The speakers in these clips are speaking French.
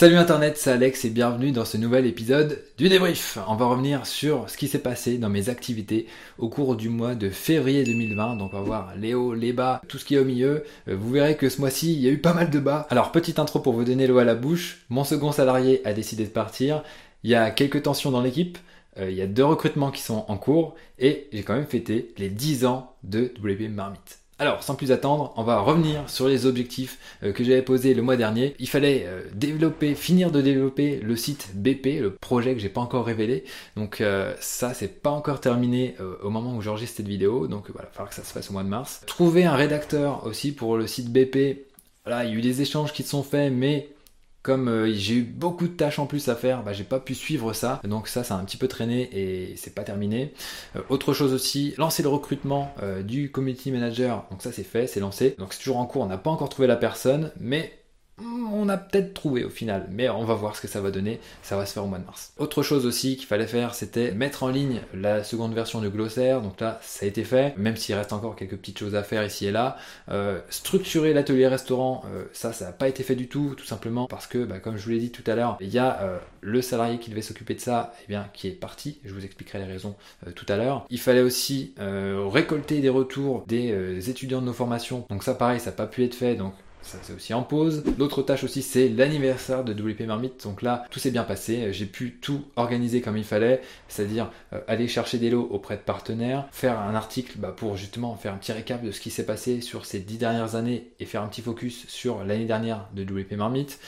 Salut Internet, c'est Alex et bienvenue dans ce nouvel épisode du débrief. On va revenir sur ce qui s'est passé dans mes activités au cours du mois de février 2020. Donc on va voir les hauts, les bas, tout ce qui est au milieu. Euh, vous verrez que ce mois-ci, il y a eu pas mal de bas. Alors petite intro pour vous donner l'eau à la bouche. Mon second salarié a décidé de partir. Il y a quelques tensions dans l'équipe. Euh, il y a deux recrutements qui sont en cours et j'ai quand même fêté les 10 ans de WP Marmite. Alors, sans plus attendre, on va revenir sur les objectifs euh, que j'avais posés le mois dernier. Il fallait euh, développer, finir de développer le site BP, le projet que j'ai pas encore révélé. Donc euh, ça, c'est pas encore terminé au moment où j'enregistre cette vidéo. Donc voilà, il va falloir que ça se fasse au mois de mars. Trouver un rédacteur aussi pour le site BP. Voilà, il y a eu des échanges qui se sont faits, mais comme euh, j'ai eu beaucoup de tâches en plus à faire, bah, j'ai pas pu suivre ça. Donc ça, ça a un petit peu traîné et c'est pas terminé. Euh, autre chose aussi, lancer le recrutement euh, du community manager. Donc ça, c'est fait, c'est lancé. Donc c'est toujours en cours. On n'a pas encore trouvé la personne, mais on a peut-être trouvé au final, mais on va voir ce que ça va donner, ça va se faire au mois de mars. Autre chose aussi qu'il fallait faire, c'était mettre en ligne la seconde version du glossaire, donc là ça a été fait, même s'il reste encore quelques petites choses à faire ici et là. Euh, structurer l'atelier restaurant, euh, ça ça n'a pas été fait du tout, tout simplement parce que bah, comme je vous l'ai dit tout à l'heure, il y a euh, le salarié qui devait s'occuper de ça, et eh bien qui est parti, je vous expliquerai les raisons tout à l'heure. Il fallait aussi récolter des retours des étudiants de nos formations, donc ça pareil ça n'a pas pu être fait, donc ça c'est aussi en pause. L'autre tâche aussi c'est l'anniversaire de WP Marmite, donc là tout s'est bien passé, j'ai pu tout organiser comme il fallait, c'est-à-dire euh, aller chercher des lots auprès de partenaires, faire un article bah, pour justement faire un petit récap de ce qui s'est passé sur ces dix dernières années et faire un petit focus sur l'année dernière de WP Marmite,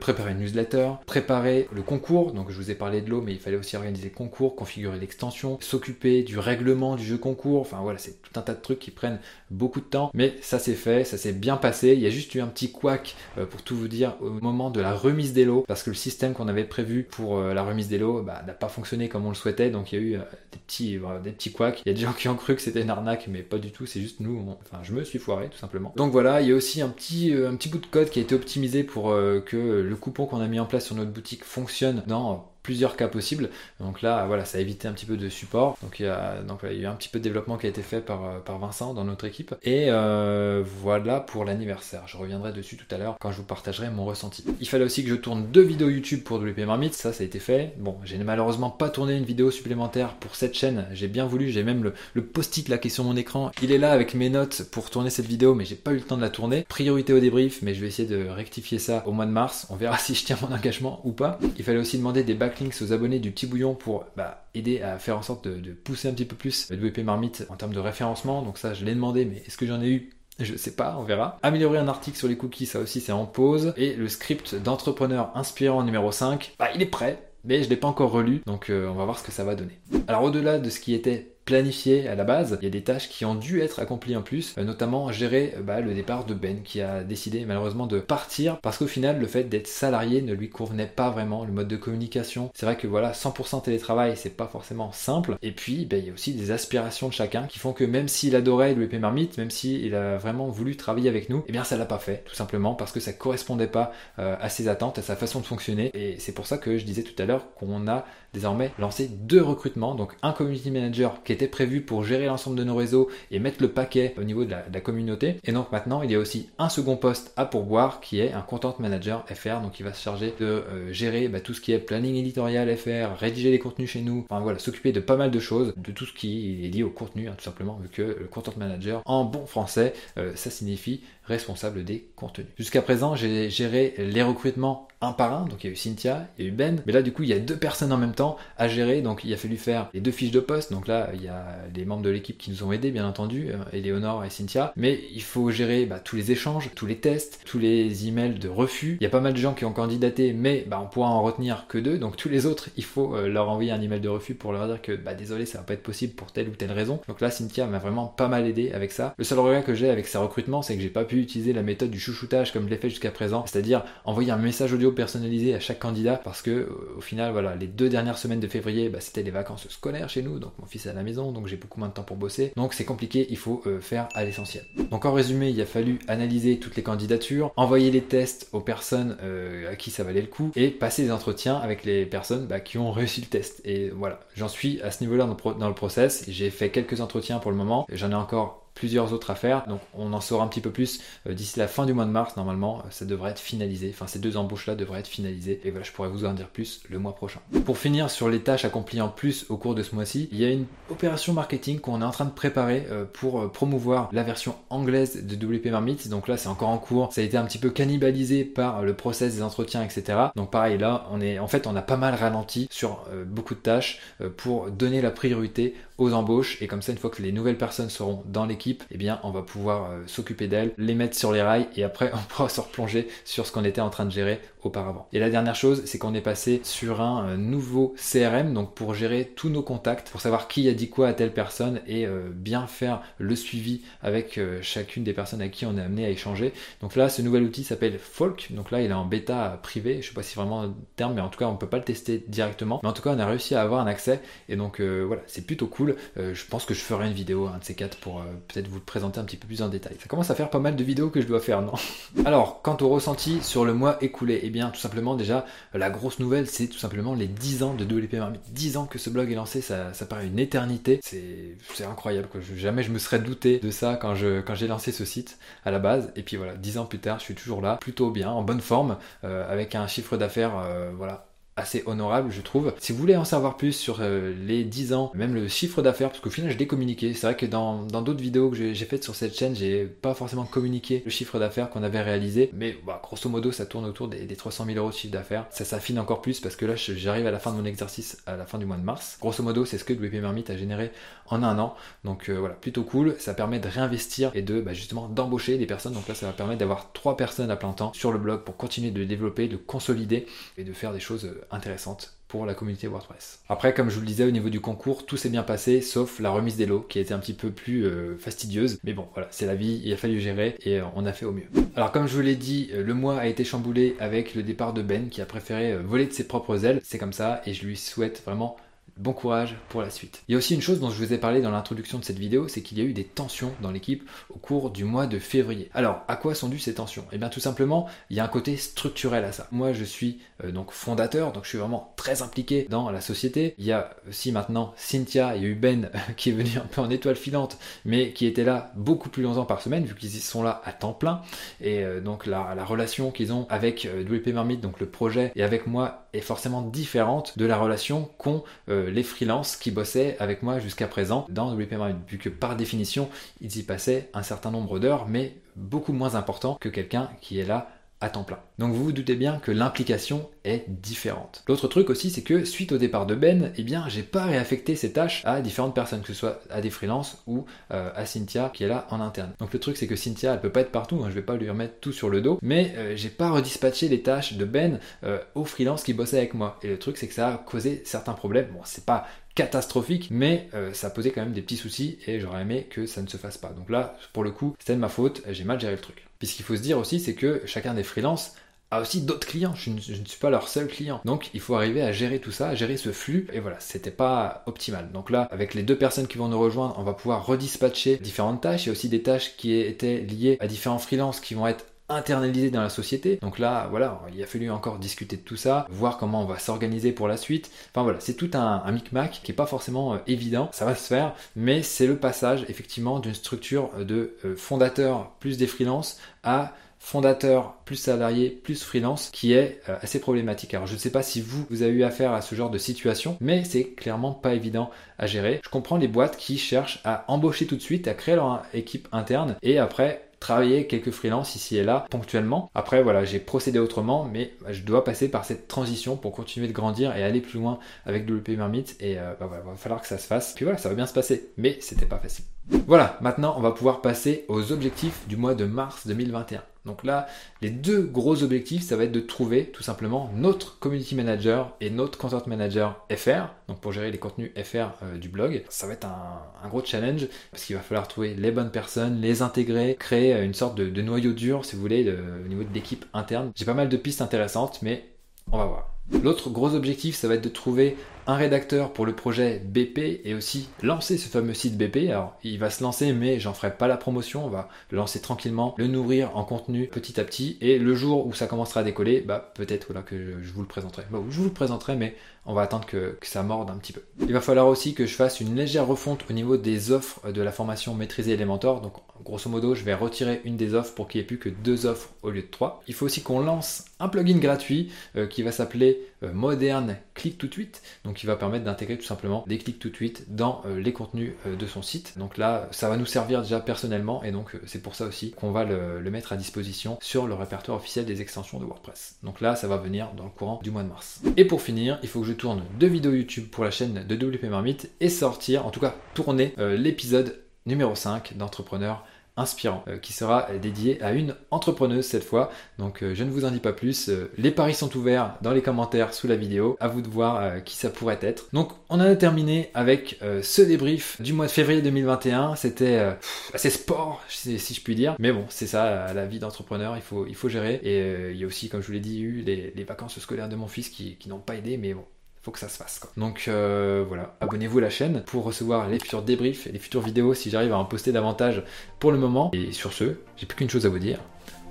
préparer une newsletter, préparer le concours, donc je vous ai parlé de l'eau mais il fallait aussi organiser le concours, configurer l'extension, s'occuper du règlement du jeu concours, enfin voilà c'est tout un tas de trucs qui prennent beaucoup de temps, mais ça s'est fait, ça s'est bien passé, il y a juste eu un petit couac euh, pour tout vous dire au moment de la remise des lots parce que le système qu'on avait prévu pour euh, la remise des lots bah, n'a pas fonctionné comme on le souhaitait. Donc il y a eu euh, des petits petits couacs. Il y a des gens qui ont cru que c'était une arnaque mais pas du tout. C'est juste nous enfin je me suis foiré tout simplement. Donc voilà il y a aussi un petit un petit bout de code qui a été optimisé pour que le coupon qu'on a mis en place sur notre boutique fonctionne. Dans plusieurs cas possibles. Donc là, voilà, ça a évité un petit peu de support. Donc il y a, donc, il y a eu un petit peu de développement qui a été fait par, euh, par Vincent dans notre équipe. Et euh, voilà pour l'anniversaire. Je reviendrai dessus tout à l'heure quand je vous partagerai mon ressenti. Il fallait aussi que je tourne deux vidéos YouTube pour WP Marmite. Ça, ça a été fait. Bon, j'ai malheureusement pas tourné une vidéo supplémentaire pour cette chaîne. J'ai bien voulu. J'ai même le, post-it là qui est sur mon écran. Il est là avec mes notes pour tourner cette vidéo, mais j'ai pas eu le temps de la tourner. Priorité au débrief, mais je vais essayer de rectifier ça au mois de mars. On verra si je tiens mon engagement ou pas. Il fallait aussi demander des bacs aux abonnés du petit bouillon pour bah, aider à faire en sorte de, pousser un petit peu plus WP Marmite en termes de référencement. Donc ça, je l'ai demandé, mais est-ce que j'en ai eu? Je sais pas, on verra. Améliorer un article sur les cookies, ça aussi c'est en pause. Et le script d'entrepreneur inspirant numéro 5, bah, il est prêt, mais je l'ai pas encore relu, donc euh, on va voir ce que ça va donner. Alors au-delà de ce qui était planifié à la base. Il y a des tâches qui ont dû être accomplies en plus, euh, notamment gérer bah, le départ de Ben qui a décidé malheureusement de partir parce qu'au final le fait d'être salarié ne lui convenait pas vraiment, le mode de communication. C'est vrai que voilà, 100% télétravail c'est pas forcément simple. Et puis bah, il y a aussi des aspirations de chacun qui font que même s'il adorait le EP Marmite, même s'il a vraiment voulu travailler avec nous, eh bien ça l'a pas fait, tout simplement parce que ça correspondait pas euh, à ses attentes, à sa façon de fonctionner. Et c'est pour ça que je disais tout à l'heure qu'on a désormais lancé deux recrutements, donc un community manager qui était prévu pour gérer l'ensemble de nos réseaux et mettre le paquet au niveau de la, communauté. Et donc maintenant, il y a aussi un second poste à pourboire qui est un content manager FR, donc il va se charger de euh, gérer bah, tout ce qui est planning éditorial FR, rédiger les contenus chez nous, enfin voilà, s'occuper de pas mal de choses, de tout ce qui est lié au contenu, hein, tout simplement, vu que le content manager, en bon français, euh, ça signifie responsable des contenus. Jusqu'à présent, j'ai géré les recrutements un par un, donc il y a eu Cynthia, il y a eu Ben, mais là du coup il y a deux personnes en même temps à gérer, donc il a fallu faire les deux fiches de poste, donc là il y a les membres de l'équipe qui nous ont aidés bien entendu, Eleonore et Cynthia, mais il faut gérer bah, tous les échanges, tous les tests, tous les emails de refus, il y a pas mal de gens qui ont candidaté, mais bah, on pourra en retenir que deux, donc tous les autres il faut euh, leur envoyer un email de refus pour leur dire que bah, désolé ça va pas être possible pour telle ou telle raison, donc là Cynthia m'a vraiment pas mal aidé avec ça. Le seul regret que j'ai avec ces recrutements c'est que j'ai pas pu utiliser la méthode du chouchoutage comme je l'ai fait jusqu'à présent, c'est-à-dire envoyer un message audio personnalisé à chaque candidat parce que euh, au final voilà les deux dernières semaines de février bah, c'était les vacances scolaires chez nous donc mon fils est à la maison donc j'ai beaucoup moins de temps pour bosser. Donc c'est compliqué il faut euh, faire à l'essentiel. Donc en résumé il a fallu analyser toutes les candidatures envoyer les tests aux personnes euh, à qui ça valait le coup et passer des entretiens avec les personnes bah, qui ont réussi le test. Et voilà j'en suis à ce niveau là dans le process. J'ai fait quelques entretiens pour le moment. J'en ai encore plusieurs autres à faire. Donc on en saura un petit peu plus euh, d'ici la fin du mois de mars. Normalement, ça devrait être finalisé. Enfin, ces deux embauches-là devraient être finalisées. Et voilà, je pourrais vous en dire plus le mois prochain. Pour finir sur les tâches accomplies en plus au cours de ce mois-ci, il y a une opération marketing qu'on est en train de préparer pour promouvoir la version anglaise de WP Marmite. Donc là, c'est encore en cours. Ça a été un petit peu cannibalisé par le process des entretiens, etc. Donc pareil, là, on est, en fait, on a pas mal ralenti sur beaucoup de tâches pour donner la priorité aux embauches et comme ça une fois que les nouvelles personnes seront dans l'équipe eh bien on va pouvoir euh, s'occuper d'elles les mettre sur les rails et après on pourra se replonger sur ce qu'on était en train de gérer auparavant. Et la dernière chose c'est qu'on est passé sur un euh, nouveau CRM donc pour gérer tous nos contacts pour savoir qui a dit quoi à telle personne et euh, bien faire le suivi avec chacune des personnes à qui on est amené à échanger. Donc là ce nouvel outil s'appelle Folk. Donc là il est en bêta privé. Je sais pas si vraiment un terme mais en tout cas on peut pas le tester directement. Mais en tout cas on a réussi à avoir un accès. Et donc voilà c'est plutôt cool euh, je pense que je ferai une vidéo, un de ces quatre, pour euh, peut-être vous présenter un petit peu plus en détail. Ça commence à faire pas mal de vidéos que je dois faire, non Alors, quant au ressenti sur le mois écoulé, eh bien, tout simplement, déjà, la grosse nouvelle, c'est tout simplement les 10 ans de WP Marmite. 10 ans que ce blog est lancé, ça, paraît une éternité. C'est incroyable, jamais je me serais douté de ça quand j'ai lancé ce site à la base. Et puis voilà, 10 ans plus tard, je suis toujours là, plutôt bien, en bonne forme, euh, avec un chiffre d'affaires, voilà, assez honorable, je trouve. Si vous voulez en savoir plus sur euh, les 10 ans, même le chiffre d'affaires, parce qu'au final, je l'ai communiqué. C'est vrai que dans d'autres vidéos que j'ai faites sur cette chaîne, j'ai pas forcément communiqué le chiffre d'affaires qu'on avait réalisé. Mais bah, grosso modo, ça tourne autour des, 300 000 euros de chiffre d'affaires. Ça s'affine encore plus parce que là, j'arrive à la fin de mon exercice à la fin du mois de mars. Grosso modo, c'est ce que WP Marmite a généré en un an. Donc euh, voilà, plutôt cool. Ça permet de réinvestir et de bah, justement d'embaucher des personnes. Donc là, ça va permettre d'avoir trois personnes à plein temps sur le blog pour continuer de développer, de consolider et de faire des choses euh, intéressantes pour la communauté WordPress. Après, comme je vous le disais au niveau du concours, tout s'est bien passé, sauf la remise des lots qui été un petit peu plus euh, fastidieuse. Mais bon, voilà, c'est la vie, il a fallu gérer et on a fait au mieux. Alors comme je vous l'ai dit, le mois a été chamboulé avec le départ de Ben qui a préféré voler de ses propres ailes. C'est comme ça et je lui souhaite vraiment bon courage pour la suite. Il y a aussi une chose dont je vous ai parlé dans l'introduction de cette vidéo, c'est qu'il y a eu des tensions dans l'équipe au cours du mois de février. Alors, à quoi sont dues ces tensions? Eh bien tout simplement, il y a un côté structurel à ça. Moi, je suis euh, donc fondateur, donc je suis vraiment très impliqué dans la société. Il y a aussi maintenant Cynthia, il y Ben qui est venu un peu en étoile filante, mais qui était là beaucoup plus longtemps par semaine, vu qu'ils sont là à temps plein. Et euh, donc la, la relation qu'ils ont avec euh, WP Marmite, donc le projet, et avec moi est forcément différente de la relation qu'ont les freelances qui bossaient avec moi jusqu'à présent. Dans WP Marmite, vu que par définition, ils y passaient un certain nombre d'heures, mais beaucoup moins important que quelqu'un qui est là à temps plein. Donc vous vous doutez bien que l'implication est différente. L'autre truc aussi, c'est que suite au départ de Ben, eh bien, j'ai pas réaffecté ces tâches à différentes personnes, que ce soit à des freelances ou euh, à Cynthia qui est là en interne. Donc le truc, c'est que Cynthia, elle peut pas être partout, hein, je vais pas lui remettre tout sur le dos, mais euh, j'ai pas redispatché les tâches de Ben euh, aux freelances qui bossaient avec moi. Et le truc, c'est que ça a causé certains problèmes. Bon, c'est pas catastrophique, mais euh, ça posait quand même des petits soucis et j'aurais aimé que ça ne se fasse pas. Donc là, pour le coup, c'était de ma faute, j'ai mal géré le truc. Puis ce qu'il faut se dire aussi, c'est que chacun des freelances a aussi d'autres clients. Je ne, suis pas leur seul client. Donc il faut arriver à gérer tout ça, à gérer ce flux. Et voilà, c'était pas optimal. Donc là, avec les deux personnes qui vont nous rejoindre, on va pouvoir redispatcher différentes tâches. Il y a aussi des tâches qui étaient liées à différents freelances qui vont être internalisé dans la société. Donc là, voilà, il a fallu encore discuter de tout ça, voir comment on va s'organiser pour la suite. Enfin voilà, c'est tout un, micmac qui est pas forcément euh, évident. Ça va se faire, mais c'est le passage effectivement d'une structure de euh, fondateur plus des freelances à fondateur plus salarié plus freelance qui est euh, assez problématique. Alors je ne sais pas si vous, vous avez eu affaire à ce genre de situation, mais c'est clairement pas évident à gérer. Je comprends les boîtes qui cherchent à embaucher tout de suite, à créer leur équipe interne et après travailler quelques freelances ici et là ponctuellement. Après voilà, j'ai procédé autrement, mais je dois passer par cette transition pour continuer de grandir et aller plus loin avec WP Marmite et euh, bah, il va falloir que ça se fasse. Puis voilà, ça va bien se passer, mais c'était pas facile. Voilà, maintenant on va pouvoir passer aux objectifs du mois de mars 2021. Donc là, les deux gros objectifs, ça va être de trouver tout simplement notre community manager et notre content manager FR, donc pour gérer les contenus FR euh, du blog. Ça va être un, gros challenge parce qu'il va falloir trouver les bonnes personnes, les intégrer, créer une sorte de, noyau dur, si vous voulez, au niveau de l'équipe interne. J'ai pas mal de pistes intéressantes, mais on va voir. L'autre gros objectif, ça va être de trouver un rédacteur pour le projet BP et aussi lancer ce fameux site BP. Alors, il va se lancer, mais j'en ferai pas la promotion. On va le lancer tranquillement, le nourrir en contenu petit à petit. Et le jour où ça commencera à décoller, bah, peut-être voilà, que je vous le présenterai. Bah, je vous le présenterai, mais on va attendre que, ça morde un petit peu. Il va falloir aussi que je fasse une légère refonte au niveau des offres de la formation Maîtriser Elementor. Donc, grosso modo, je vais retirer une des offres pour qu'il n'y ait plus que deux offres au lieu de trois. Il faut aussi qu'on lance un plugin gratuit euh, qui va s'appeler euh, Modern Click to Tweet. Donc, qui va permettre d'intégrer tout simplement des clics tout tweet dans euh, les contenus de son site. Donc là, ça va nous servir déjà personnellement et donc c'est pour ça aussi qu'on va le, le, mettre à disposition sur le répertoire officiel des extensions de WordPress. Donc là, ça va venir dans le courant du mois de mars. Et pour finir, il faut que je tourne deux vidéos YouTube pour la chaîne de WP Marmite et sortir, en tout cas tourner l'épisode numéro 5 d'entrepreneur inspirant euh, qui sera dédié à une entrepreneuse cette fois. Donc euh, je ne vous en dis pas plus. Euh, les paris sont ouverts dans les commentaires sous la vidéo. À vous de voir qui ça pourrait être. Donc on en a terminé avec ce débrief du mois de février 2021. C'était assez sport si je puis dire. Mais bon, c'est ça la vie d'entrepreneur. Il faut, il faut gérer. Et il y a aussi, comme je vous l'ai dit, eu les, vacances scolaires de mon fils qui, qui n'ont pas aidé. Mais bon, que ça se fasse. Quoi. Donc euh, voilà, abonnez-vous à la chaîne pour recevoir les futurs débriefs et les futures vidéos si j'arrive à en poster davantage pour le moment. Et sur ce, j'ai plus qu'une chose à vous dire,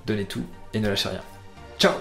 donnez tout et ne lâchez rien. Ciao